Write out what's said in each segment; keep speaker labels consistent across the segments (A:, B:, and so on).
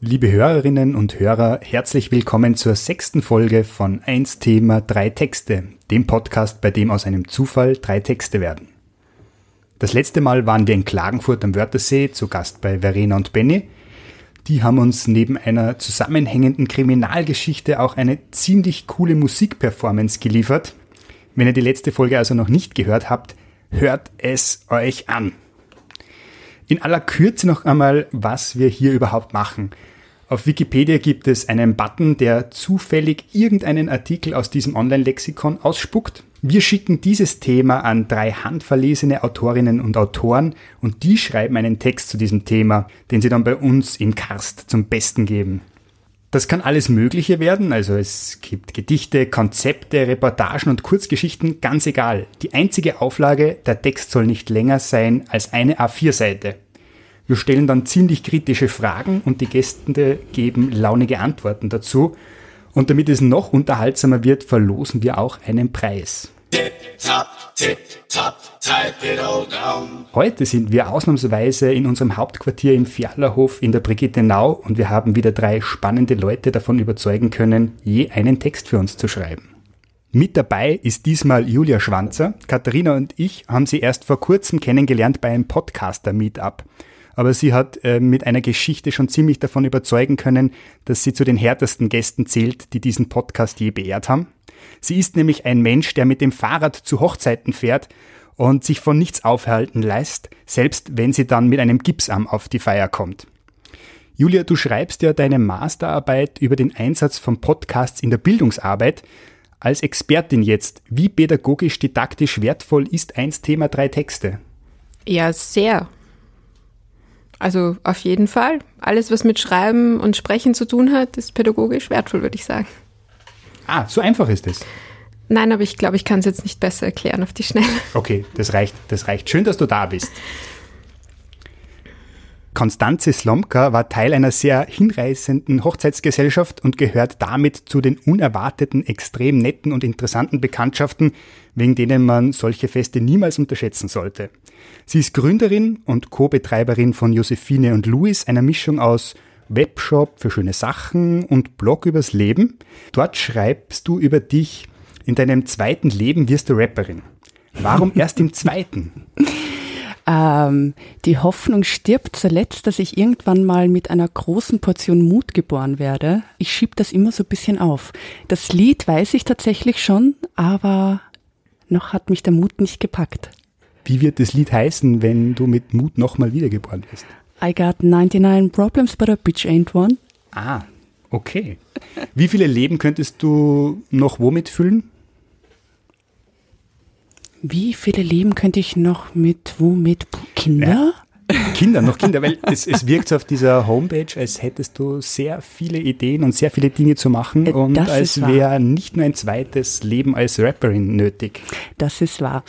A: Liebe Hörerinnen und Hörer, herzlich willkommen zur sechsten Folge von 1 Thema, drei Texte, dem Podcast, bei dem aus einem Zufall drei Texte werden. Das letzte Mal waren wir in Klagenfurt am Wörthersee zu Gast bei Verena und Benny. Die haben uns neben einer zusammenhängenden Kriminalgeschichte auch eine ziemlich coole Musikperformance geliefert. Wenn ihr die letzte Folge also noch nicht gehört habt, hört es euch an. In aller Kürze noch einmal, was wir hier überhaupt machen. Auf Wikipedia gibt es einen Button, der zufällig irgendeinen Artikel aus diesem Online-Lexikon ausspuckt. Wir schicken dieses Thema an drei handverlesene Autorinnen und Autoren und die schreiben einen Text zu diesem Thema, den sie dann bei uns im Karst zum Besten geben. Das kann alles Mögliche werden, also es gibt Gedichte, Konzepte, Reportagen und Kurzgeschichten, ganz egal. Die einzige Auflage, der Text soll nicht länger sein als eine A4-Seite. Wir stellen dann ziemlich kritische Fragen und die Gäste geben launige Antworten dazu und damit es noch unterhaltsamer wird, verlosen wir auch einen Preis. Heute sind wir ausnahmsweise in unserem Hauptquartier im Fialerhof in der Brigittenau und wir haben wieder drei spannende Leute davon überzeugen können, je einen Text für uns zu schreiben. Mit dabei ist diesmal Julia Schwanzer. Katharina und ich haben sie erst vor kurzem kennengelernt bei einem Podcaster-Meetup aber sie hat äh, mit einer Geschichte schon ziemlich davon überzeugen können, dass sie zu den härtesten Gästen zählt, die diesen Podcast je beehrt haben. Sie ist nämlich ein Mensch, der mit dem Fahrrad zu Hochzeiten fährt und sich von nichts aufhalten lässt, selbst wenn sie dann mit einem Gipsarm auf die Feier kommt. Julia, du schreibst ja deine Masterarbeit über den Einsatz von Podcasts in der Bildungsarbeit. Als Expertin jetzt, wie pädagogisch didaktisch wertvoll ist eins Thema drei Texte?
B: Ja, sehr. Also auf jeden Fall. Alles, was mit Schreiben und Sprechen zu tun hat, ist pädagogisch wertvoll, würde ich sagen.
A: Ah, so einfach ist es.
B: Nein, aber ich glaube, ich kann es jetzt nicht besser erklären auf die Schnelle.
A: Okay, das reicht, das reicht. Schön, dass du da bist. Konstanze Slomka war Teil einer sehr hinreißenden Hochzeitsgesellschaft und gehört damit zu den unerwarteten, extrem netten und interessanten Bekanntschaften, wegen denen man solche Feste niemals unterschätzen sollte. Sie ist Gründerin und Co-Betreiberin von Josephine und Louis, einer Mischung aus Webshop für schöne Sachen und Blog übers Leben. Dort schreibst du über dich, in deinem zweiten Leben wirst du Rapperin. Warum erst im zweiten?
C: Ähm, die Hoffnung stirbt zuletzt, dass ich irgendwann mal mit einer großen Portion Mut geboren werde. Ich schieb das immer so ein bisschen auf. Das Lied weiß ich tatsächlich schon, aber noch hat mich der Mut nicht gepackt.
A: Wie wird das Lied heißen, wenn du mit Mut nochmal wiedergeboren bist?
C: I got 99 problems, but a bitch ain't one.
A: Ah, okay. Wie viele Leben könntest du noch womit füllen?
C: Wie viele Leben könnte ich noch mit, womit? Kinder?
A: Ja. Kinder, noch Kinder, weil es, es wirkt auf dieser Homepage, als hättest du sehr viele Ideen und sehr viele Dinge zu machen äh, und als wäre nicht nur ein zweites Leben als Rapperin nötig.
C: Das ist wahr.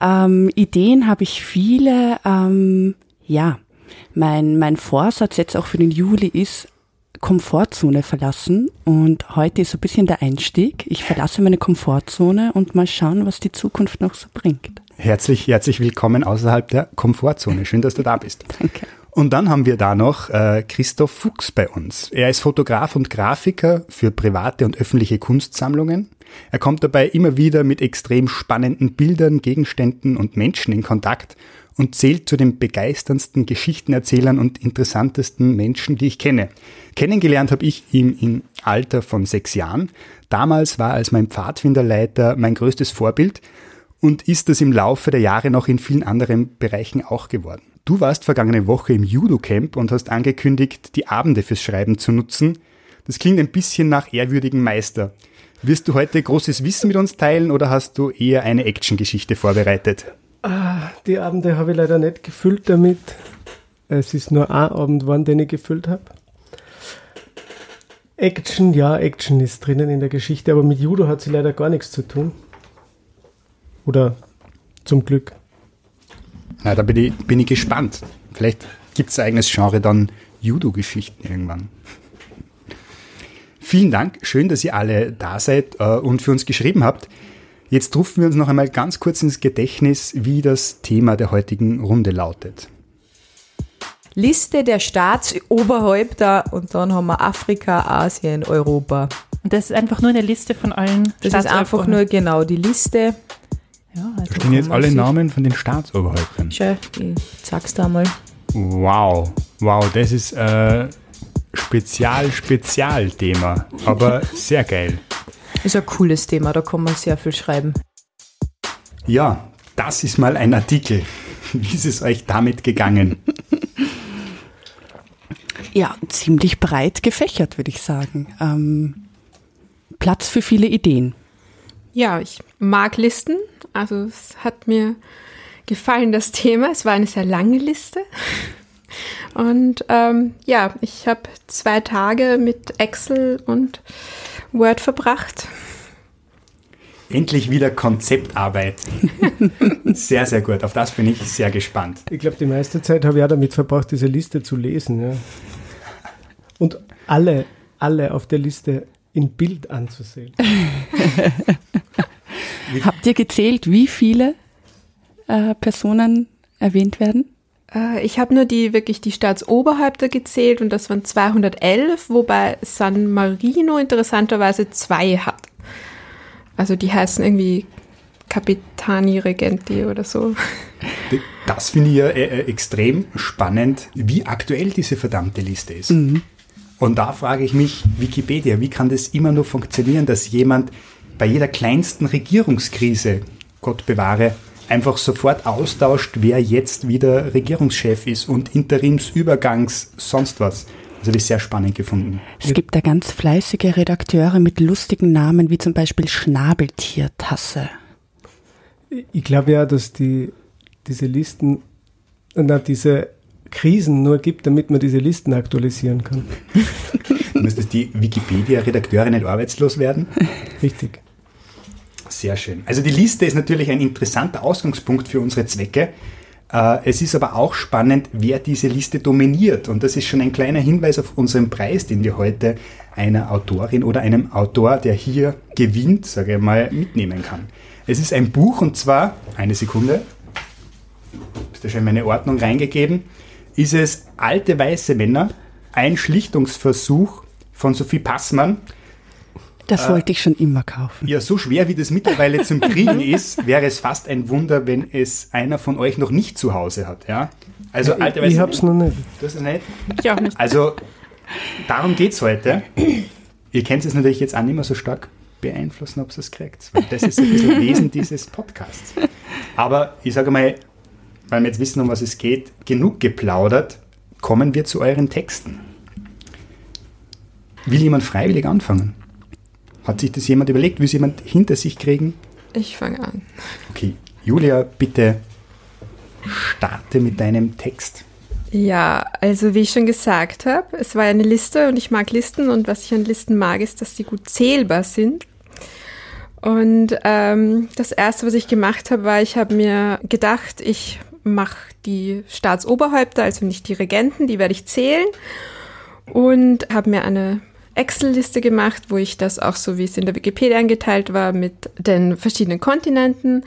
C: Ähm, Ideen habe ich viele. Ähm, ja, mein, mein Vorsatz jetzt auch für den Juli ist, Komfortzone verlassen und heute ist so ein bisschen der Einstieg. Ich verlasse meine Komfortzone und mal schauen, was die Zukunft noch so bringt.
A: Herzlich, herzlich willkommen außerhalb der Komfortzone. Schön, dass du da bist.
C: Danke.
A: Und dann haben wir da noch äh, Christoph Fuchs bei uns. Er ist Fotograf und Grafiker für private und öffentliche Kunstsammlungen. Er kommt dabei immer wieder mit extrem spannenden Bildern, Gegenständen und Menschen in Kontakt und zählt zu den begeisterndsten Geschichtenerzählern und interessantesten Menschen, die ich kenne. Kennengelernt habe ich ihn im Alter von sechs Jahren. Damals war als mein Pfadfinderleiter mein größtes Vorbild und ist das im Laufe der Jahre noch in vielen anderen Bereichen auch geworden. Du warst vergangene Woche im Judo-Camp und hast angekündigt, die Abende fürs Schreiben zu nutzen. Das klingt ein bisschen nach ehrwürdigen Meister. Wirst du heute großes Wissen mit uns teilen oder hast du eher eine Actiongeschichte vorbereitet?
D: Ah, die Abende habe ich leider nicht gefüllt damit. Es ist nur ein Abend geworden, den ich gefüllt habe. Action, ja, Action ist drinnen in der Geschichte, aber mit Judo hat sie leider gar nichts zu tun. Oder zum Glück.
A: Na, da bin ich, bin ich gespannt. Vielleicht gibt es ein eigenes Genre dann Judo-Geschichten irgendwann. Vielen Dank, schön, dass ihr alle da seid äh, und für uns geschrieben habt. Jetzt rufen wir uns noch einmal ganz kurz ins Gedächtnis, wie das Thema der heutigen Runde lautet.
E: Liste der Staatsoberhäupter und dann haben wir Afrika, Asien, Europa.
F: Und das ist einfach nur eine Liste von allen
E: Das ist einfach nur genau die Liste.
F: Ja,
A: Da
F: also
A: stehen jetzt alle Namen von den Staatsoberhäuptern.
E: Schau, ich sag's da mal.
A: Wow, wow, das ist äh, Spezial-Spezialthema, aber sehr geil.
E: Ist ein cooles Thema, da kann man sehr viel schreiben.
A: Ja, das ist mal ein Artikel. Wie ist es euch damit gegangen?
C: Ja, ziemlich breit gefächert, würde ich sagen. Ähm, Platz für viele Ideen.
B: Ja, ich mag Listen. Also es hat mir gefallen, das Thema. Es war eine sehr lange Liste. Und ähm, ja, ich habe zwei Tage mit Excel und Word verbracht.
A: Endlich wieder Konzeptarbeit. Sehr, sehr gut. Auf das bin ich sehr gespannt.
D: Ich glaube, die meiste Zeit habe ich auch damit verbracht, diese Liste zu lesen. Ja. Und alle, alle auf der Liste in Bild anzusehen.
C: Habt ihr gezählt, wie viele äh, Personen erwähnt werden?
B: Äh, ich habe nur die wirklich die Staatsoberhäupter gezählt und das waren 211, wobei San Marino interessanterweise zwei hat. Also die heißen irgendwie Capitani Regenti oder so.
A: Das finde ich ja äh, äh, extrem spannend, wie aktuell diese verdammte Liste ist. Und da frage ich mich, Wikipedia, wie kann das immer nur funktionieren, dass jemand bei jeder kleinsten Regierungskrise, Gott bewahre, einfach sofort austauscht, wer jetzt wieder Regierungschef ist und Interimsübergangs sonst was. Das habe ich sehr spannend gefunden.
C: Es gibt da ganz fleißige Redakteure mit lustigen Namen, wie zum Beispiel Schnabeltiertasse.
D: Ich glaube ja, dass die, diese Listen, na, diese Krisen nur gibt, damit man diese Listen aktualisieren kann.
A: Müsste die Wikipedia-Redakteurin nicht arbeitslos werden?
D: Richtig.
A: Sehr schön. Also die Liste ist natürlich ein interessanter Ausgangspunkt für unsere Zwecke. Äh, Es ist aber auch spannend, wer diese Liste dominiert. Und das ist schon ein kleiner Hinweis auf unseren Preis, den wir heute einer Autorin oder einem Autor, der hier gewinnt, sage ich mal, mitnehmen kann. Es ist ein Buch und zwar, eine Sekunde, ist da schon meine Ordnung reingegeben, ist es Alte weiße Männer, ein Schlichtungsversuch von Sophie Passmann.
C: Das wollte ich schon immer kaufen.
A: Ja, so schwer wie das mittlerweile zum Kriegen ist, wäre es fast ein Wunder, wenn es einer von euch noch nicht zu Hause hat. Ja? Also alte
D: ich ich habe es noch nicht.
A: Du hast es nicht?
B: Ich auch nicht.
A: Also darum geht es heute. Ihr könnt es natürlich jetzt auch nicht mehr so stark beeinflussen, ob ihr es kriegt. Weil das ist ein bisschen Wesen dieses Podcasts. Aber ich sage mal, weil wir jetzt wissen, um was es geht, genug geplaudert, kommen wir zu euren Texten. Will jemand freiwillig anfangen? Hat sich das jemand überlegt? Will es jemand hinter sich kriegen?
B: Ich fange an.
A: Okay, Julia, bitte starte mit deinem Text.
B: Ja, also wie ich schon gesagt habe, es war eine Liste und ich mag Listen und was ich an Listen mag, ist, dass sie gut zählbar sind. Und ähm, das Erste, was ich gemacht habe, war, ich habe mir gedacht, ich mache die Staatsoberhäupter, also nicht die Regenten, die werde ich zählen und habe mir eine Excel-Liste gemacht, wo ich das auch so, wie es in der Wikipedia eingeteilt war, mit den verschiedenen Kontinenten.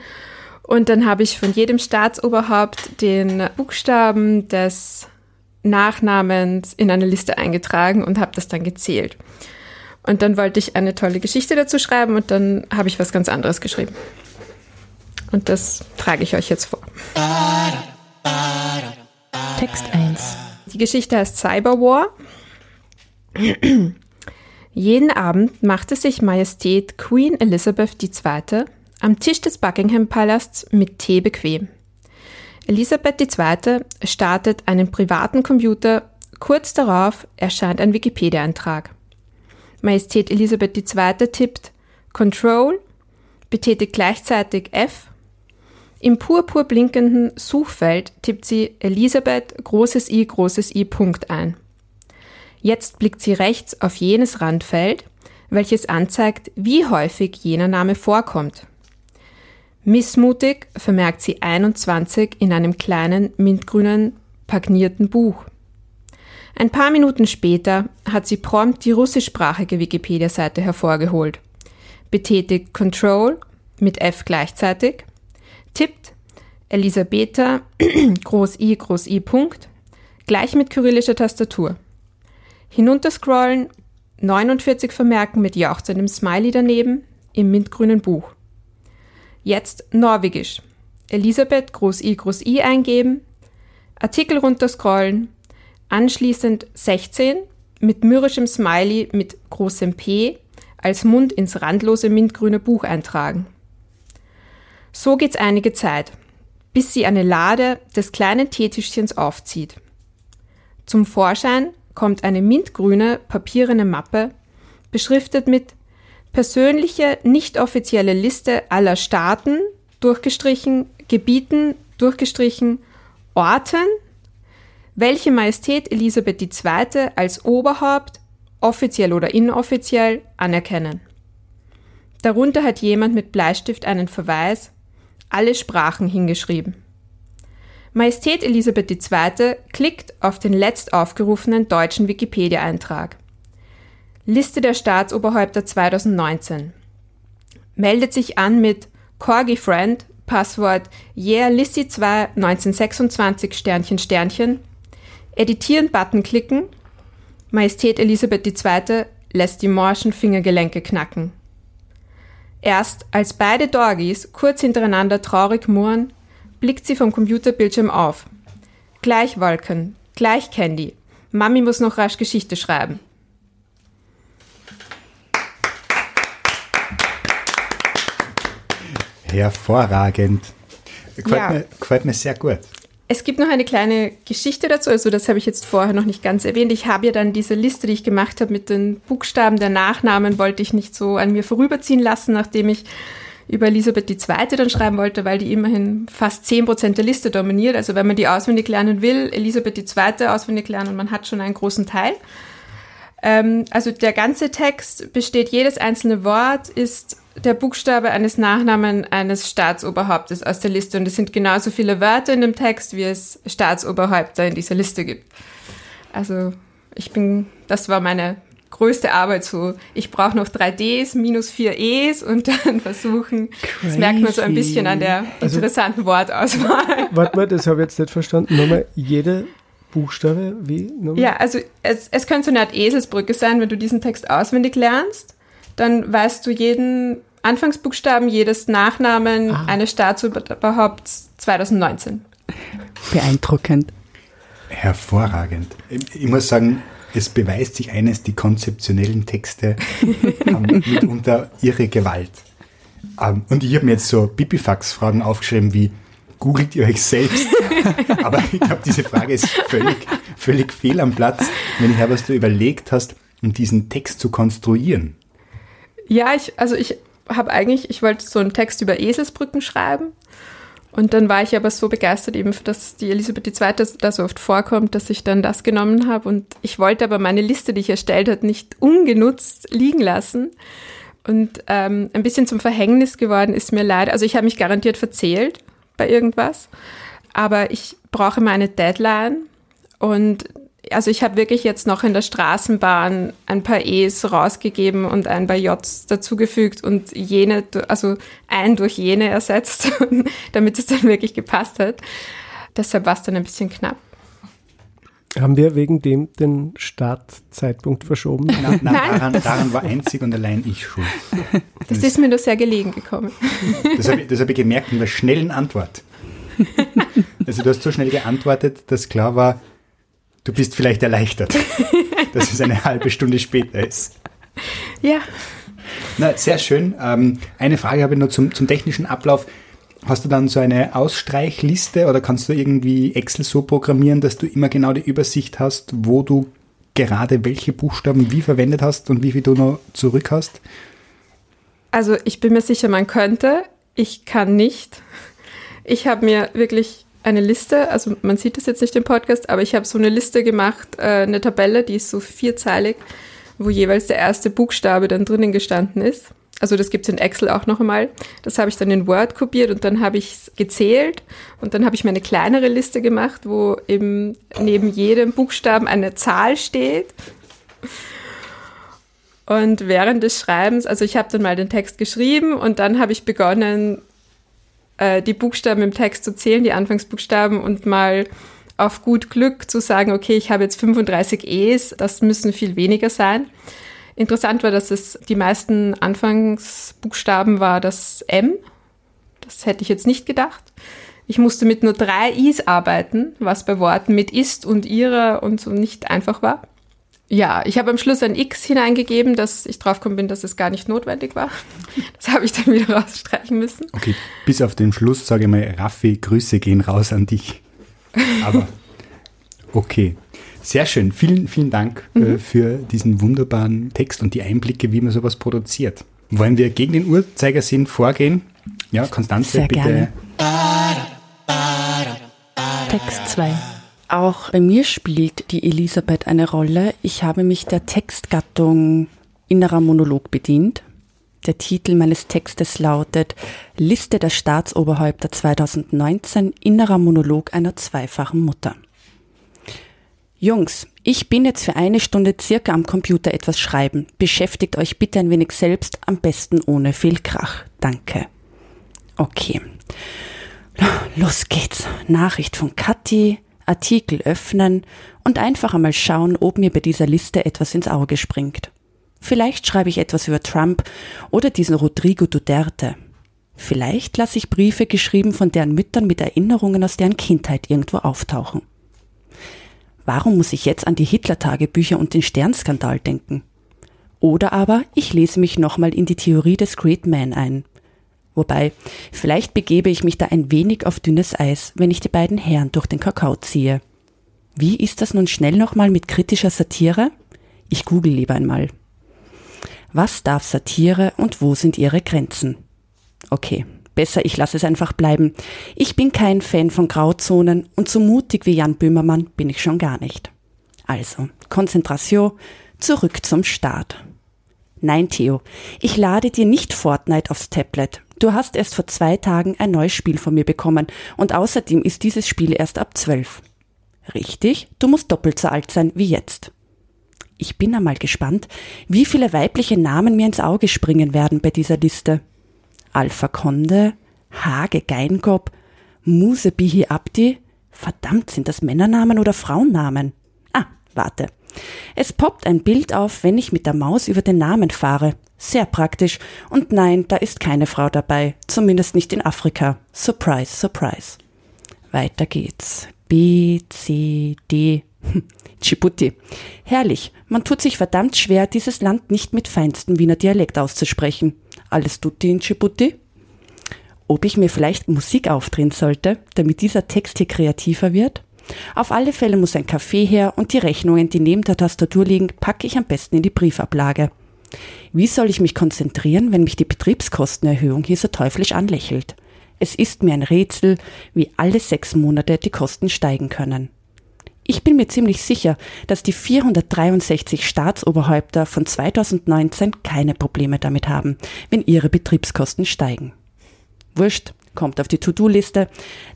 B: Und dann habe ich von jedem Staatsoberhaupt den Buchstaben des Nachnamens in eine Liste eingetragen und habe das dann gezählt. Und dann wollte ich eine tolle Geschichte dazu schreiben und dann habe ich was ganz anderes geschrieben. Und das trage ich euch jetzt vor.
F: Text 1.
B: Die Geschichte heißt Cyberwar. Jeden Abend machte sich Majestät Queen Elizabeth II. am Tisch des Buckingham-Palasts mit Tee bequem. Elisabeth II. startet einen privaten Computer. Kurz darauf erscheint ein Wikipedia-Eintrag. Majestät Elisabeth II. tippt Control, betätigt gleichzeitig F. Im purpur blinkenden Suchfeld tippt sie Elisabeth großes I großes I Punkt ein. Jetzt blickt sie rechts auf jenes Randfeld, welches anzeigt, wie häufig jener Name vorkommt. Missmutig vermerkt sie 21 in einem kleinen mintgrünen pagnierten Buch. Ein paar Minuten später hat sie prompt die russischsprachige Wikipedia-Seite hervorgeholt, betätigt Control mit F gleichzeitig, tippt Elisabetha Groß I Groß I Punkt gleich mit kyrillischer Tastatur. Hinunterscrollen, 49 vermerken mit jauchzendem Smiley daneben im mintgrünen Buch. Jetzt Norwegisch. Elisabeth Groß I Groß I eingeben, Artikel runterscrollen, anschließend 16 mit mürrischem Smiley mit großem P als Mund ins randlose mintgrüne Buch eintragen. So geht's einige Zeit, bis sie eine Lade des kleinen Teetischchens aufzieht. Zum Vorschein kommt eine mintgrüne papierene Mappe, beschriftet mit persönliche, nicht offizielle Liste aller Staaten, durchgestrichen, Gebieten, durchgestrichen, Orten, welche Majestät Elisabeth II. als Oberhaupt, offiziell oder inoffiziell, anerkennen. Darunter hat jemand mit Bleistift einen Verweis, alle Sprachen hingeschrieben. Majestät Elisabeth II. klickt auf den letzt aufgerufenen deutschen Wikipedia-Eintrag. Liste der Staatsoberhäupter 2019. Meldet sich an mit Corgi Friend, Passwort Yeah Lissy 2 1926 Sternchen Sternchen. Editieren Button klicken. Majestät Elisabeth II. lässt die morschen Fingergelenke knacken. Erst als beide Dorgis kurz hintereinander traurig murren, blickt sie vom Computerbildschirm auf. Gleich Wolken, gleich Candy. Mami muss noch rasch Geschichte schreiben.
A: Hervorragend. Gefällt,
B: Ja.
A: mir, gefällt mir sehr gut.
B: Es gibt noch eine kleine Geschichte dazu, also das habe ich jetzt vorher noch nicht ganz erwähnt. Ich habe ja dann diese Liste, die ich gemacht habe mit den Buchstaben der Nachnamen, wollte ich nicht so an mir vorüberziehen lassen, nachdem ich über Elisabeth II. dann schreiben wollte, weil die immerhin fast 10% der Liste dominiert. Also wenn man die auswendig lernen will, Elisabeth II. auswendig lernen, man hat schon einen großen Teil. Ähm, also der ganze Text besteht, jedes einzelne Wort ist der Buchstabe eines Nachnamen eines Staatsoberhauptes aus der Liste. Und es sind genauso viele Wörter in dem Text, wie es Staatsoberhäupter in dieser Liste gibt. Also ich bin, das war meine größte Arbeit so. Ich brauche noch drei Ds minus vier Es und dann versuchen. Das merkt man so ein
C: Crazy.
B: bisschen an der
D: Also-
B: interessanten Wortauswahl.
D: Warte mal, das habe ich jetzt nicht verstanden. Nochmal, jede Buchstabe, wie? Nochmal?
B: Ja, also es, es könnte so eine Art Eselsbrücke sein, wenn du diesen Text auswendig lernst, dann weißt du jeden Anfangsbuchstaben jedes Nachnamen eines Staatsoberhaupts 2019.
C: Beeindruckend.
A: Hervorragend. Ich, ich muss sagen, es beweist sich eines, die konzeptionellen Texte haben mitunter ihre Gewalt. Ähm, und ich habe mir jetzt so Bipifax-Fragen aufgeschrieben wie, googelt ihr euch selbst? Aber ich glaube, diese Frage ist völlig, völlig fehl am Platz, wenn ich her, was du überlegt hast, um diesen Text zu konstruieren.
B: Ja, ich, also ich habe eigentlich, ich wollte so einen Text über Eselsbrücken schreiben. Und dann war ich aber so begeistert eben, dass die Elisabeth II. da so oft vorkommt, dass ich dann das genommen habe. Und ich wollte aber meine Liste, die ich erstellt habe, nicht ungenutzt liegen lassen. Und ähm, ein bisschen zum Verhängnis geworden ist mir leider. Also ich habe mich garantiert verzählt bei irgendwas. Aber ich brauche immer eine Deadline. Und also ich habe wirklich jetzt noch in der Straßenbahn ein paar E's rausgegeben und ein paar J's dazugefügt und jene, also ein durch jene ersetzt, damit es dann wirklich gepasst hat. Deshalb war es dann ein bisschen knapp.
D: Haben wir wegen dem den Startzeitpunkt verschoben?
A: Na, na,
B: Nein.
A: daran, daran war einzig und allein ich schuld.
B: Das ist mir nur sehr gelegen gekommen.
A: Das habe ich, das hab ich gemerkt in der schnellen Antwort. Also du hast so schnell geantwortet, dass klar war, du bist vielleicht erleichtert, dass es eine halbe Stunde später ist.
B: Ja,
A: Na, sehr schön. Ähm, eine Frage habe ich noch zum, zum technischen Ablauf. Hast du dann so eine Ausstreichliste oder kannst du irgendwie Excel so programmieren, dass du immer genau die Übersicht hast, wo du gerade welche Buchstaben wie verwendet hast und wie viel du noch zurück hast?
B: also ich bin mir sicher, man könnte. Ich kann nicht. Ich habe mir wirklich eine Liste, also man sieht das jetzt nicht im Podcast, aber ich habe so eine Liste gemacht, äh, eine Tabelle, die ist so vierzeilig, wo jeweils der erste Buchstabe dann drinnen gestanden ist. Also das gibt es in Excel auch noch einmal. Das habe ich dann in Word kopiert und dann habe ich es gezählt und dann habe ich mir eine kleinere Liste gemacht, wo eben neben jedem Buchstaben eine Zahl steht. Und während des Schreibens, also ich habe dann mal den Text geschrieben und dann habe ich begonnen, äh, die Buchstaben im Text zu zählen, die Anfangsbuchstaben und mal auf gut Glück zu sagen, okay, ich habe jetzt 35 E's, das müssen viel weniger sein. Interessant war, dass es die meisten Anfangsbuchstaben war das M. Das hätte ich jetzt nicht gedacht. Ich musste mit nur drei Is arbeiten, was bei Worten mit ist und ihrer und so nicht einfach war. Ja, ich habe am Schluss ein X hineingegeben, dass ich draufgekommen bin, dass es gar nicht notwendig war. Das habe ich dann wieder rausstreichen müssen.
A: Okay, bis auf den Schluss sage ich mal, Raffi, Grüße gehen raus an dich. Aber okay. Sehr schön. Vielen, vielen Dank äh,
B: Mhm.
A: für diesen wunderbaren Text und die Einblicke, wie man sowas produziert. Wollen wir gegen den Uhrzeigersinn vorgehen? Ja, Konstanze,
C: Sehr
A: bitte.
C: gerne.
F: Text 2.
C: Auch bei mir spielt die Elisabeth eine Rolle. Ich habe mich der Textgattung innerer Monolog bedient. Der Titel meines Textes lautet Liste der Staatsoberhäupter 2019, innerer Monolog einer zweifachen Mutter. Jungs, ich bin jetzt für eine Stunde circa am Computer etwas schreiben. Beschäftigt euch bitte ein wenig selbst, am besten ohne viel Krach. Danke. Okay. Los geht's. Nachricht von Kathi, Artikel öffnen und einfach einmal schauen, ob mir bei dieser Liste etwas ins Auge springt. Vielleicht schreibe ich etwas über Trump oder diesen Rodrigo Duterte. Vielleicht lasse ich Briefe geschrieben von deren Müttern mit Erinnerungen aus deren Kindheit irgendwo auftauchen. Warum muss ich jetzt an die Hitler-Tagebücher und den Sternskandal denken? Oder aber ich lese mich nochmal in die Theorie des Great Man ein. Wobei, vielleicht begebe ich mich da ein wenig auf dünnes Eis, wenn ich die beiden Herren durch den Kakao ziehe. Wie ist das nun schnell nochmal mit kritischer Satire? Ich google lieber einmal. Was darf Satire und wo sind ihre Grenzen? Okay, besser ich lasse es einfach bleiben. Ich bin kein Fan von Grauzonen und so mutig wie Jan Böhmermann bin ich schon gar nicht. Also, Konzentration, zurück zum Start. Nein, Theo, ich lade dir nicht Fortnite aufs Tablet. Du hast erst vor zwei Tagen ein neues Spiel von mir bekommen und außerdem ist dieses Spiel erst ab zwölf. Richtig, du musst doppelt so alt sein wie jetzt. Ich bin einmal gespannt, wie viele weibliche Namen mir ins Auge springen werden bei dieser Liste. Alpha Conde, Hage Geingob, Muse Bihi Abdi. Verdammt, sind das Männernamen oder Frauennamen? Ah, warte. Es poppt ein Bild auf, wenn ich mit der Maus über den Namen fahre. Sehr praktisch. Und nein, da ist keine Frau dabei. Zumindest nicht in Afrika. Surprise, surprise. Weiter geht's. B, C, D. Djibouti. Herrlich. Man tut sich verdammt schwer, dieses Land nicht mit feinstem Wiener Dialekt auszusprechen. Alles Tutti in Djibouti? Ob ich mir vielleicht Musik aufdrehen sollte, damit dieser Text hier kreativer wird? Auf alle Fälle muss ein Kaffee her und die Rechnungen, die neben der Tastatur liegen, packe ich am besten in die Briefablage. Wie soll ich mich konzentrieren, wenn mich die Betriebskostenerhöhung hier so teuflisch anlächelt? Es ist mir ein Rätsel, wie alle sechs Monate die Kosten steigen können. Ich bin mir ziemlich sicher, dass die 463 Staatsoberhäupter von 2019 keine Probleme damit haben, wenn ihre Betriebskosten steigen. Wurscht, kommt auf die To-Do-Liste.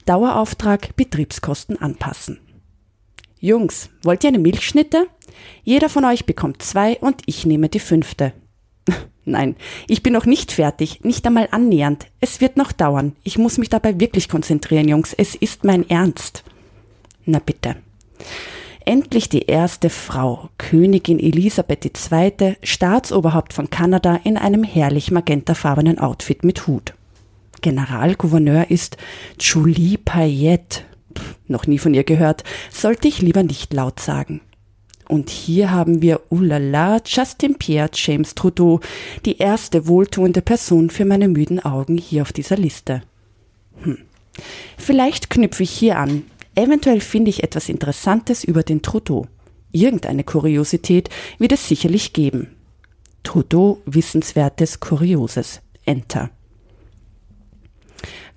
C: Dauerauftrag Betriebskosten anpassen. Jungs, wollt ihr eine Milchschnitte? Jeder von euch bekommt zwei und ich nehme die fünfte. Nein, ich bin noch nicht fertig, nicht einmal annähernd. Es wird noch dauern. Ich muss mich dabei wirklich konzentrieren, Jungs. Es ist mein Ernst. Na bitte. Endlich die erste Frau, Königin Elisabeth II., Staatsoberhaupt von Kanada in einem herrlich magentafarbenen Outfit mit Hut. Generalgouverneur ist Julie Payette. Noch nie von ihr gehört, sollte ich lieber nicht laut sagen. Und hier haben wir, ulala, Justin Pierre James Trudeau, die erste wohltuende Person für meine müden Augen hier auf dieser Liste. Hm. Vielleicht knüpfe ich hier an. Eventuell finde ich etwas Interessantes über den Trudeau. Irgendeine Kuriosität wird es sicherlich geben. Trudeau, Wissenswertes, Kurioses. Enter.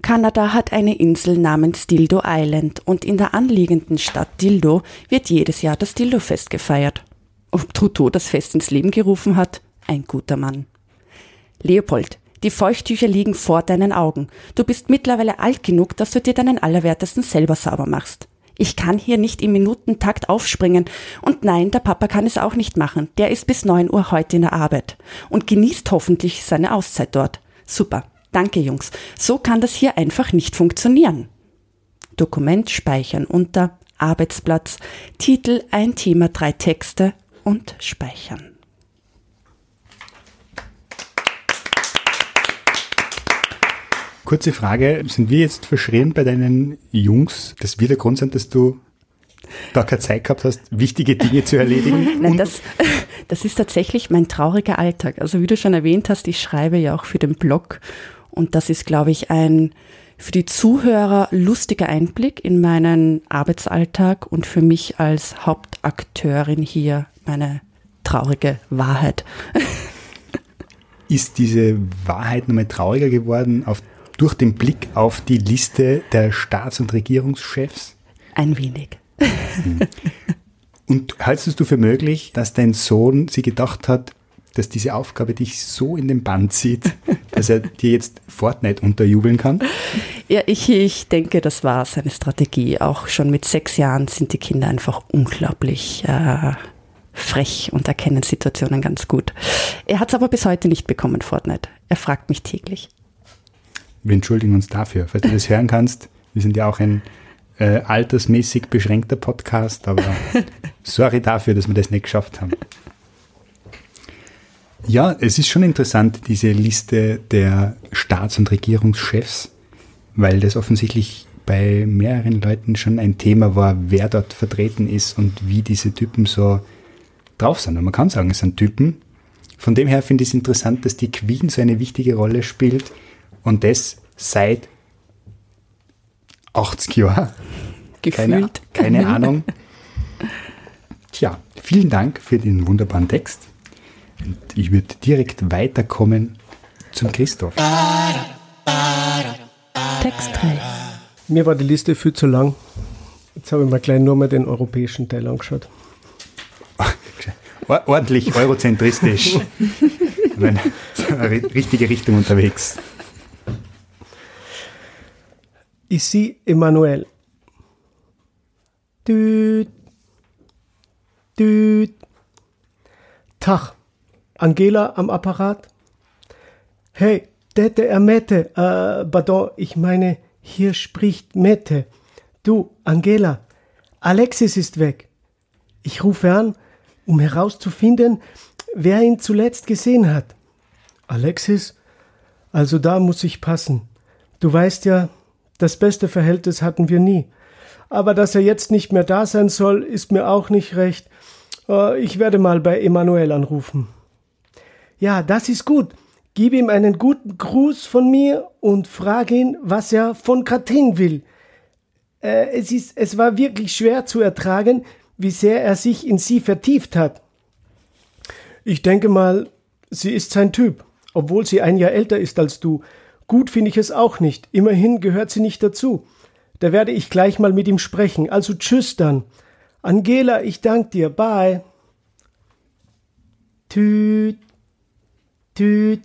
C: Kanada hat eine Insel namens Dildo Island und in der anliegenden Stadt Dildo wird jedes Jahr das Dildo-Fest gefeiert. Ob Trudeau das Fest ins Leben gerufen hat? Ein guter Mann. Leopold, die Feuchttücher liegen vor deinen Augen. Du bist mittlerweile alt genug, dass du dir deinen Allerwertesten selber sauber machst. Ich kann hier nicht im Minutentakt aufspringen. Und nein, der Papa kann es auch nicht machen. Der ist bis 9 Uhr heute in der Arbeit und genießt hoffentlich seine Auszeit dort. Super. Danke, Jungs. So kann das hier einfach nicht funktionieren. Dokument speichern unter Arbeitsplatz, Titel, ein Thema, drei Texte und speichern.
A: Kurze Frage, sind wir jetzt verschrien bei deinen Jungs? Das wird der Grund sein, dass du da keine Zeit gehabt hast, wichtige Dinge zu erledigen?
C: Nein, das, das ist tatsächlich mein trauriger Alltag. Also wie du schon erwähnt hast, ich schreibe ja auch für den Blog und das ist, glaube ich, ein für die Zuhörer lustiger Einblick in meinen Arbeitsalltag und für mich als Hauptakteurin hier meine traurige Wahrheit.
A: ist diese Wahrheit nochmal trauriger geworden auf, durch den Blick auf die Liste der Staats- und Regierungschefs?
C: Ein wenig.
A: Und haltest du für möglich, dass dein Sohn sich gedacht hat, dass diese Aufgabe dich so in den Bann zieht, dass er dir jetzt Fortnite unterjubeln kann?
C: Ja, ich, ich denke, das war seine Strategie. Auch schon mit sechs Jahren sind die Kinder einfach unglaublich äh, frech und erkennen Situationen ganz gut. Er hat es aber bis heute nicht bekommen, Fortnite. Er fragt mich täglich.
A: Wir entschuldigen uns dafür, falls du das hören kannst. Wir sind ja auch ein äh, altersmäßig beschränkter Podcast, aber sorry dafür, dass wir das nicht geschafft haben. Ja, es ist schon interessant, diese Liste der Staats- und Regierungschefs, weil das offensichtlich bei mehreren Leuten schon ein Thema war, wer dort vertreten ist und wie diese Typen so drauf sind. Und man kann sagen, es sind Typen. Von dem her finde ich es interessant, dass die Queen so eine wichtige Rolle spielt und das seit 80 Jahren. Keine,
C: Gefühlt.
A: keine Ahnung. Tja, vielen Dank für den wunderbaren Text. Und ich würde direkt weiterkommen zum Christoph.
F: Text 3.
D: Mir war die Liste viel zu lang. Jetzt habe ich mir gleich nur mal den europäischen Teil angeschaut.
A: Or- Ordentlich eurozentristisch. Ich meine, ri- richtige Richtung unterwegs.
D: Ici Emmanuel. Düt. Düt. Tag. Angela am Apparat. Hey, Dette er Mette. Äh, pardon, ich meine, hier spricht Mette. Du, Angela. Alexis ist weg. Ich rufe an, um herauszufinden, wer ihn zuletzt gesehen hat. Alexis? Also da muss ich passen. Du weißt ja, das beste Verhältnis hatten wir nie. Aber dass er jetzt nicht mehr da sein soll, ist mir auch nicht recht. Äh, Ich werde mal bei Emanuel anrufen. Ja, das ist gut. Gib ihm einen guten Gruß von mir und frag ihn, was er von Katrin will. Äh, es, ist, es war wirklich schwer zu ertragen, wie sehr er sich in sie vertieft hat. Ich denke mal, sie ist sein Typ, obwohl sie ein Jahr älter ist als du. Gut finde ich es auch nicht. Immerhin gehört sie nicht dazu. Da werde ich gleich mal mit ihm sprechen. Also tschüss dann. Angela, ich danke dir. Bye. Tüt. Tüt.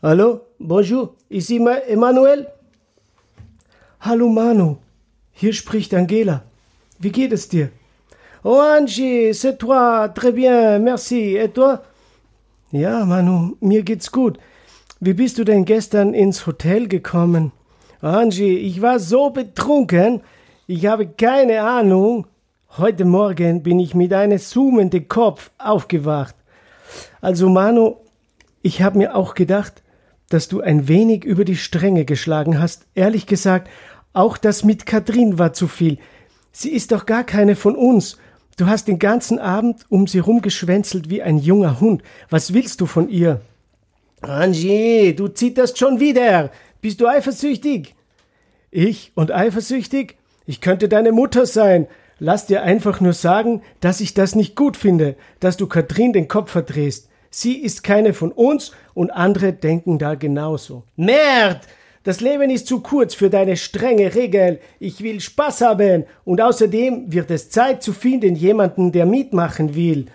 D: Hallo? Bonjour. Ici Ma- Emmanuel? Hallo Manu. Hier spricht Angela. Wie geht es dir? Oh Angie, c'est toi. Très bien, merci. Et toi? Ja, Manu, mir geht's gut. Wie bist du denn gestern ins Hotel gekommen? Angie, ich war so betrunken, ich habe keine Ahnung. Heute Morgen bin ich mit einem zoomenden Kopf aufgewacht. Also Manu, ich habe mir auch gedacht, dass du ein wenig über die Stränge geschlagen hast. Ehrlich gesagt, auch das mit Katrin war zu viel. Sie ist doch gar keine von uns. Du hast den ganzen Abend um sie rumgeschwänzelt wie ein junger Hund. Was willst du von ihr? Angie, du zitterst schon wieder. Bist du eifersüchtig? Ich und eifersüchtig? Ich könnte deine Mutter sein. Lass dir einfach nur sagen, dass ich das nicht gut finde, dass du Katrin den Kopf verdrehst. Sie ist keine von uns und andere denken da genauso. Merd! Das Leben ist zu kurz für deine strenge Regel. Ich will Spaß haben und außerdem wird es Zeit zu finden, jemanden, der mitmachen will.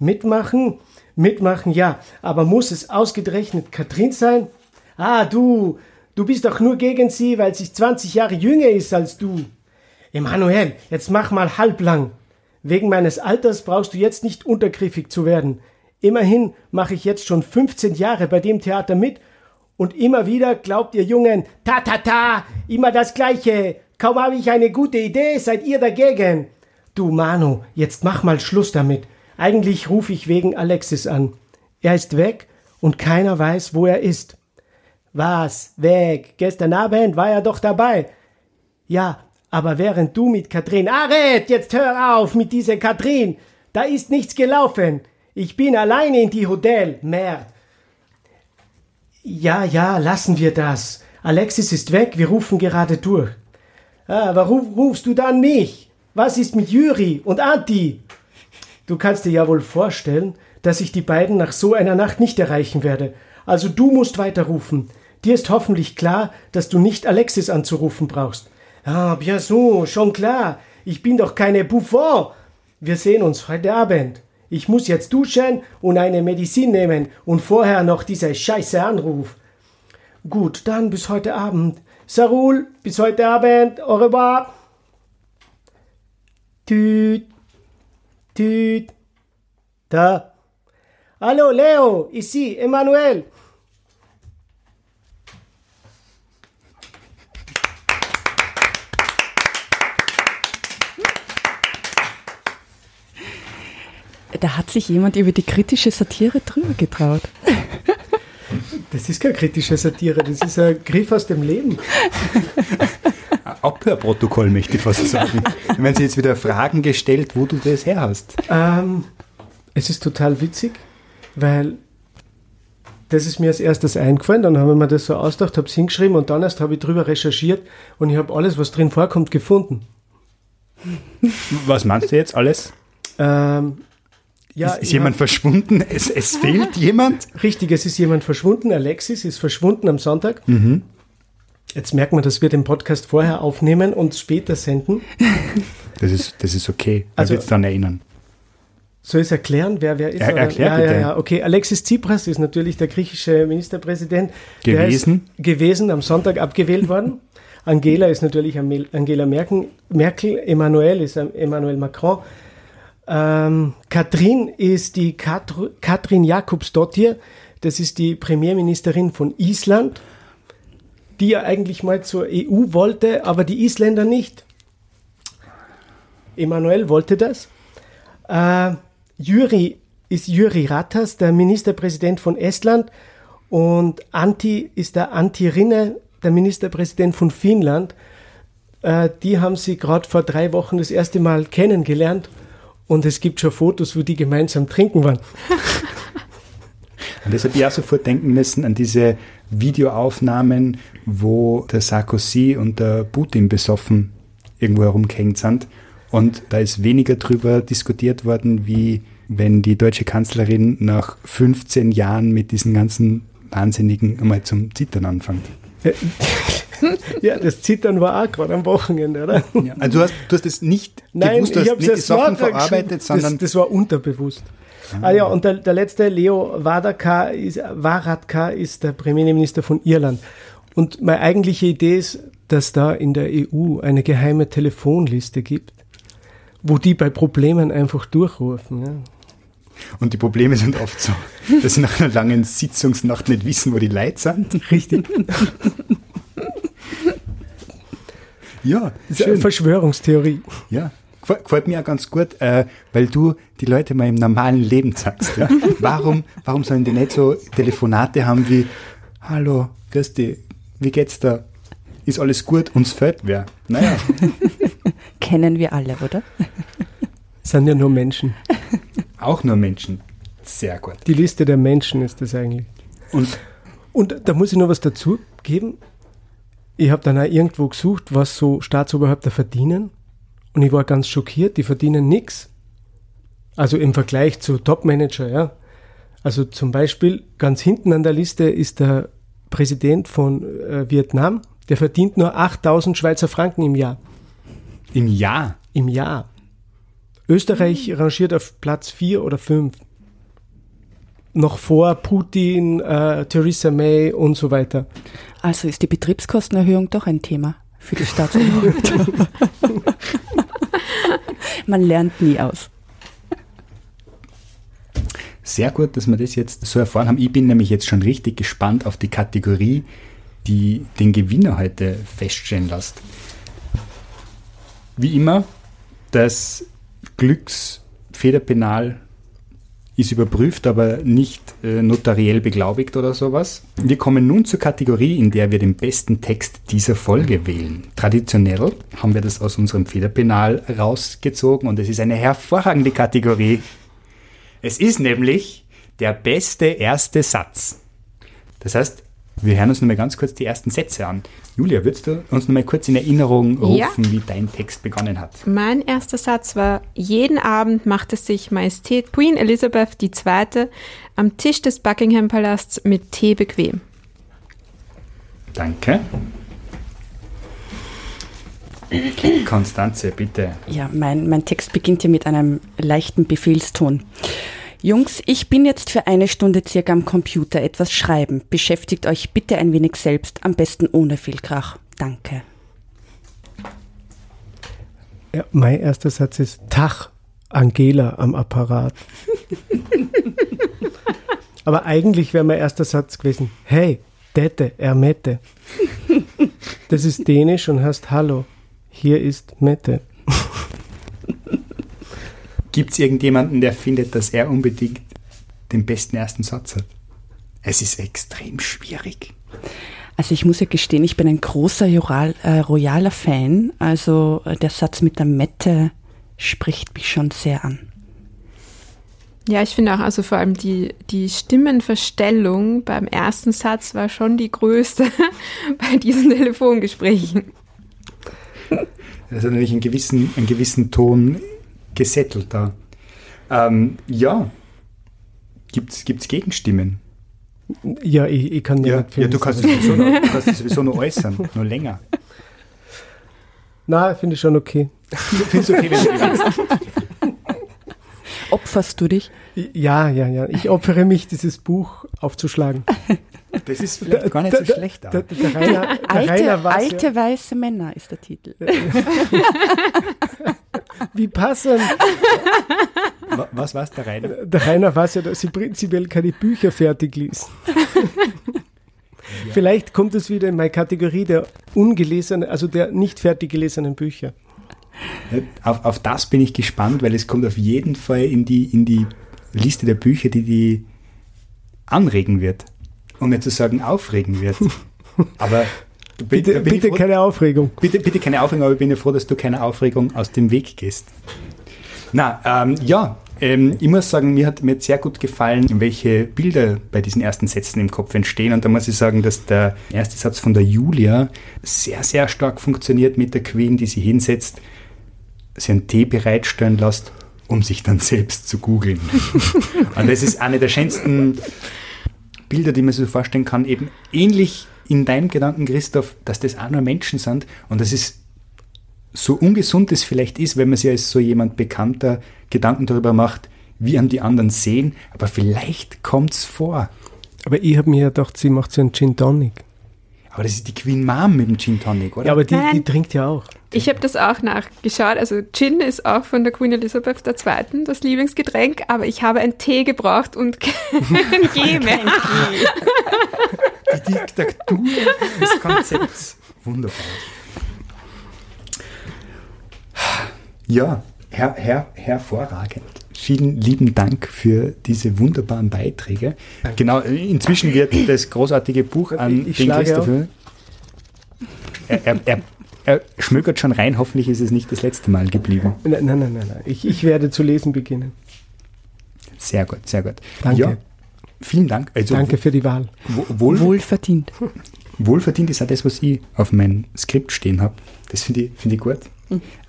D: Mitmachen? Mitmachen, ja. Aber muss es ausgerechnet Katrin sein? Ah, du, du bist doch nur gegen sie, weil sie 20 Jahre jünger ist als du. Emanuel, jetzt mach mal halblang. Wegen meines Alters brauchst du jetzt nicht untergriffig zu werden. Immerhin mache ich jetzt schon 15 Jahre bei dem Theater mit und immer wieder glaubt ihr Jungen, ta ta ta, immer das Gleiche. Kaum habe ich eine gute Idee, seid ihr dagegen. Du Manu, jetzt mach mal Schluss damit. Eigentlich rufe ich wegen Alexis an. Er ist weg und keiner weiß, wo er ist. Was? Weg? Gestern Abend war er doch dabei. Ja, aber während du mit Katrin. Aret, jetzt hör auf mit dieser Katrin. Da ist nichts gelaufen. Ich bin alleine in die Hotel. Merd. Ja, ja, lassen wir das. Alexis ist weg, wir rufen gerade durch. Ah, warum rufst du dann mich? Was ist mit Juri und Anti? Du kannst dir ja wohl vorstellen, dass ich die beiden nach so einer Nacht nicht erreichen werde. Also du musst weiterrufen. Dir ist hoffentlich klar, dass du nicht Alexis anzurufen brauchst. Ah, bien so, schon klar. Ich bin doch keine Buffon. Wir sehen uns heute Abend. Ich muss jetzt duschen und eine Medizin nehmen und vorher noch dieser scheiße Anruf. Gut, dann bis heute Abend. Sarul, bis heute Abend. Au revoir. Tüt. Tüt. Da. Hallo, Leo, ici, Emmanuel.
C: Da hat sich jemand über die kritische Satire drüber getraut.
D: Das ist keine kritische Satire, das ist ein Griff aus dem Leben.
A: Abhörprotokoll möchte ich fast sagen. Wenn Sie jetzt wieder Fragen gestellt, wo du das her hast.
D: Ähm, es ist total witzig, weil das ist mir als erstes eingefallen, dann habe ich mir das so ausgedacht, habe es hingeschrieben und dann erst habe ich drüber recherchiert und ich habe alles, was drin vorkommt, gefunden.
A: Was meinst du jetzt alles?
D: Ähm, ja,
A: ist ist jemand verschwunden? Es, es fehlt jemand?
D: richtig, es ist jemand verschwunden. Alexis ist verschwunden am Sonntag. Jetzt merkt man, dass wir den Podcast vorher aufnehmen und später senden.
A: Das ist, das ist okay. Man
D: Also-
A: wird es dann erinnern.
D: Soll ich es erklären, wer wer ist?
A: Er- erklär
D: ja,
A: bitte.
D: ja, ja. Okay, Alexis Tsipras ist natürlich der griechische Ministerpräsident.
A: Gewesen.
D: Gewesen, am Sonntag abgewählt worden. Angela ist natürlich Angela Merkel, Merkel Emmanuel ist Emmanuel Macron. Ähm, Katrin ist die Katr Katrin Jakobsdottir, das ist die Premierministerin von Island, die ja eigentlich mal zur EU wollte, aber die Isländer nicht. Emmanuel wollte das. Äh, Jüri ist Jüri Ratas, der Ministerpräsident von Estland. Und Antti ist der Antti Rinne, der Ministerpräsident von Finnland. Äh, die haben sie gerade vor drei Wochen das erste Mal kennengelernt. Und es gibt schon Fotos, wo die gemeinsam trinken waren.
A: Und das habe ich auch sofort denken müssen an diese Videoaufnahmen, wo der Sarkozy und der Putin besoffen irgendwo herumgehängt sind. Und da ist weniger drüber diskutiert worden, wie wenn die deutsche Kanzlerin nach 15 Jahren mit diesen ganzen Wahnsinnigen einmal zum Zittern anfängt.
D: Ja, das Zittern war auch gerade am Wochenende, oder?
A: Ja. Also du hast, du hast es nicht
D: Nein,
A: gewusst, du
D: ich
A: hast
D: habe
A: nicht die
D: es
A: Sachen verarbeitet, sondern
D: das, das war unterbewusst. Ah, ja, und der, der letzte, Leo Varadkar ist, Varadkar ist der Premierminister von Irland. Und meine eigentliche Idee ist, dass da in der EU eine geheime Telefonliste gibt, wo die bei Problemen einfach durchrufen. Ja.
A: Und die Probleme sind oft so, dass sie nach einer langen Sitzungsnacht nicht wissen, wo die Leute sind.
D: Richtig.
A: Ja,
D: Das ist eine Verschwörungstheorie.
A: Ja, Gefä- gefällt mir auch ganz gut, äh, weil du die Leute mal im normalen Leben zeigst. Ja? Warum, warum sollen die nicht so Telefonate haben wie Hallo, grüß dich, wie geht's da? Ist alles gut? Uns fällt wer. Naja,
C: Kennen wir alle, oder?
D: sind ja nur Menschen.
A: Auch nur Menschen. Sehr gut.
D: Die Liste der Menschen ist das eigentlich.
A: Und
D: Und da muss ich noch was dazu geben. Ich habe dann auch irgendwo gesucht, was so Staatsoberhäupter verdienen. Und ich war ganz schockiert, die verdienen nichts. Also im Vergleich zu Topmanager, ja. Also zum Beispiel ganz hinten an der Liste ist der Präsident von äh, Vietnam, der verdient nur 8000 Schweizer Franken im Jahr.
A: im Jahr.
D: Im Jahr. Österreich rangiert auf Platz 4 oder 5. noch vor Putin, äh, Theresa May und so weiter.
C: Also ist die Betriebskostenerhöhung doch ein Thema für die Staatsoberhäupter. Man lernt nie aus.
A: Sehr gut, dass wir das jetzt so erfahren haben. Ich bin nämlich jetzt schon richtig gespannt auf die Kategorie, die den Gewinner heute feststellen lässt. Wie immer, das Glücksfederpenal ist überprüft, aber nicht äh, notariell beglaubigt oder sowas. Wir kommen nun zur Kategorie, in der wir den besten Text dieser Folge wählen. Traditionell haben wir das aus unserem Federpenal rausgezogen und es ist eine hervorragende Kategorie. Es ist nämlich der beste erste Satz. Das heißt, wir hören uns nochmal ganz kurz die ersten Sätze an. Julia, würdest du uns nochmal kurz in Erinnerung rufen,
B: Ja.
A: wie dein Text begonnen hat?
B: Mein erster Satz war, jeden Abend machte sich Majestät Queen Elizabeth II. am Tisch des Buckingham Palasts mit Tee bequem.
A: Danke. Konstanze, bitte.
C: Ja, mein, mein Text beginnt hier mit einem leichten Befehlston. Jungs, ich bin jetzt für eine Stunde circa am Computer etwas schreiben. Beschäftigt euch bitte ein wenig selbst, am besten ohne viel Krach. Danke.
D: Ja, mein erster Satz ist Tach, Angela am Apparat. Aber eigentlich wäre mein erster Satz gewesen, hey, Dette, Ermette. Das ist dänisch und heißt Hallo, hier ist Mette.
A: Gibt es irgendjemanden, der findet, dass er unbedingt den besten ersten Satz hat? Es ist extrem schwierig.
C: Also ich muss ja gestehen, ich bin ein großer Joral, äh, royaler Fan. Also äh, der Satz mit der Mette spricht mich schon sehr an.
B: Ja, ich finde auch, also vor allem die, die Stimmenverstellung beim ersten Satz war schon die größte bei diesen Telefongesprächen.
A: Also natürlich einen gewissen, einen gewissen Ton gesettelt da. Ähm, ja. Gibt es Gegenstimmen?
D: Ja, ich, ich kann
A: Ja,
D: nicht
A: ja du kannst es sowieso noch, kannst es sowieso noch äußern, noch länger.
D: Na, finde ich schon okay.
A: Findest du okay, wenn du?
C: Opferst du dich?
D: Ja, ja, ja. Ich opfere mich, dieses Buch aufzuschlagen.
A: Das ist vielleicht gar nicht so
D: Der-
A: schlecht.
D: Der, Rainer, der
C: Alte, alte weiße Männer ist der Titel.
D: ja, wie passend.
A: Wa- Was war es da rein?
D: Der Rainer weiß ja, dass sie prinzipiell keine Bücher fertig liest. Vielleicht kommt es wieder in meine Kategorie der ungelesenen, also der nicht fertig gelesenen Bücher.
A: Auf, auf das bin ich gespannt, weil es kommt auf jeden Fall in die, in die Liste der Bücher, die die anregen wird. Um nicht zu sagen, aufregen wird. Aber bin-
D: Bitte,
A: froh-
D: keine Aufregung.
A: Bitte, bitte keine Aufregung, aber ich bin ja froh, dass du keine Aufregung aus dem Weg gehst. Na, ähm, ja, ähm, ich muss sagen, mir hat mir hat sehr gut gefallen, welche Bilder bei diesen ersten Sätzen im Kopf entstehen. Und da muss ich sagen, dass der erste Satz von der Julia sehr, sehr stark funktioniert mit der Queen, die sie hinsetzt, sie einen Tee bereitstellen lässt, um sich dann selbst zu googeln. Und das ist eine der schönsten Bilder, die man sich so vorstellen kann, eben ähnlich in deinem Gedanken, Christoph, dass das auch nur Menschen sind und das ist so ungesund es vielleicht ist, wenn man sich als so jemand Bekannter Gedanken darüber macht, wie an die anderen sehen, aber vielleicht kommt es vor.
D: Aber ich habe mir ja gedacht, sie macht so einen Gin Tonic.
A: Aber das ist die Queen Mom mit dem Gin Tonic, oder?
D: Ja, aber die, die trinkt ja auch.
B: Ich habe das auch nachgeschaut. Also Gin ist auch von der Queen Elizabeth II. das Lieblingsgetränk, aber ich habe einen Tee gebraucht und kein Tee mehr.
A: die Diktatur des Konzepts. Wunderbar. Ja, her, her, hervorragend. Vielen lieben Dank für diese wunderbaren Beiträge. Genau, inzwischen wird das großartige Buch an
D: Ich
A: den
D: schlage
A: Christopher. Er, er, er, er schmökert schon rein, hoffentlich ist es nicht das letzte Mal geblieben.
D: Nein, nein, nein, nein. nein. Ich, ich werde zu lesen beginnen.
A: Sehr gut, sehr gut.
D: Danke.
A: Ja, vielen Dank. Also
D: Danke für die Wahl.
A: wo- wohl,
C: Wohlverdient.
A: Wohlverdient ist auch das, was ich auf meinem Skript stehen habe. Das finde ich, finde ich gut.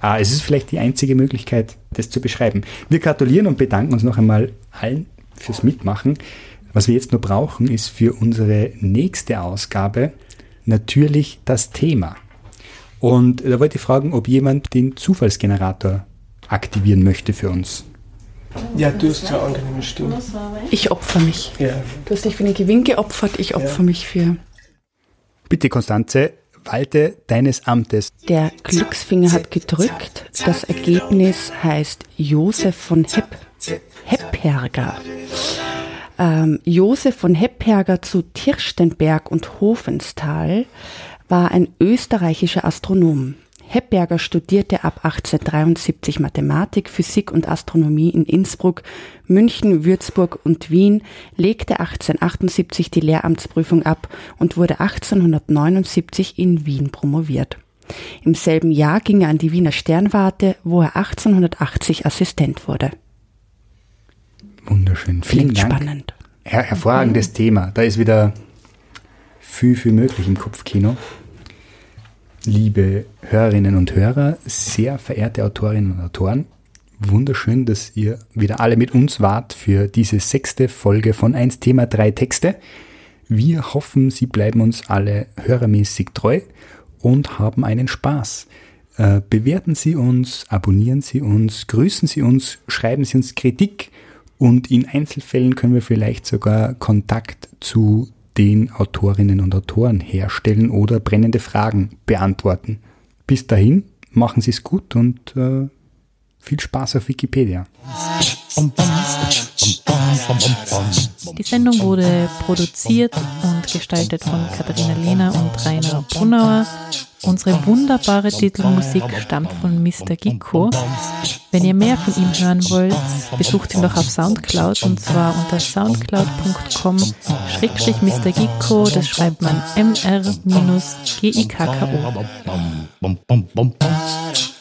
A: Ah, es ist vielleicht die einzige Möglichkeit, das zu beschreiben. Wir gratulieren und bedanken uns noch einmal allen fürs Mitmachen. Was wir jetzt nur brauchen, ist für unsere nächste Ausgabe natürlich das Thema. Und da wollte ich fragen, ob jemand den Zufallsgenerator aktivieren möchte für uns.
D: Ja, du hast eine angenehme Stimme.
C: Ich opfer mich.
D: Ja.
C: Du hast dich für den Gewinn geopfert, ich opfer mich für.
A: Bitte, Konstanze, walte deines Amtes.
C: Der Glücksfinger hat gedrückt. Das Ergebnis heißt Josef von Hepp, Hepperger. Ähm, Josef von Hepperger zu Tirstenberg und Hofenstal war ein österreichischer Astronom. Hepperger studierte ab 1873 Mathematik, Physik und Astronomie in Innsbruck, München, Würzburg und Wien, legte 1878 die Lehramtsprüfung ab und wurde 1879 in Wien promoviert. Im selben Jahr ging er an die Wiener Sternwarte, wo er 1880 Assistent wurde.
A: Wunderschön. Vielen
C: Klingt
A: Dank.
C: spannend.
A: Her hervorragendes Thema. Da ist wieder viel, viel möglich im Kopfkino. Liebe Hörerinnen und Hörer, sehr verehrte Autorinnen und Autoren, wunderschön, dass ihr wieder alle mit uns wart für diese sechste Folge von 1 Thema 3 Texte. Wir hoffen, Sie bleiben uns alle hörermäßig treu und haben einen Spaß. Äh, bewerten Sie uns, abonnieren Sie uns, grüßen Sie uns, schreiben Sie uns Kritik und in Einzelfällen können wir vielleicht sogar Kontakt zu den Autorinnen und Autoren herstellen oder brennende Fragen beantworten. Bis dahin, machen Sie es gut und äh, viel Spaß auf Wikipedia.
F: Die Sendung wurde produziert und gestaltet von Katharina Lehner und Rainer Brunauer. Unsere wunderbare Titelmusik stammt von Mr. Gicko. Wenn ihr mehr von ihm hören wollt, besucht ihn doch auf Soundcloud und zwar unter soundcloud.com schrägstrich Mr. Gicko, das schreibt man mr-gikko.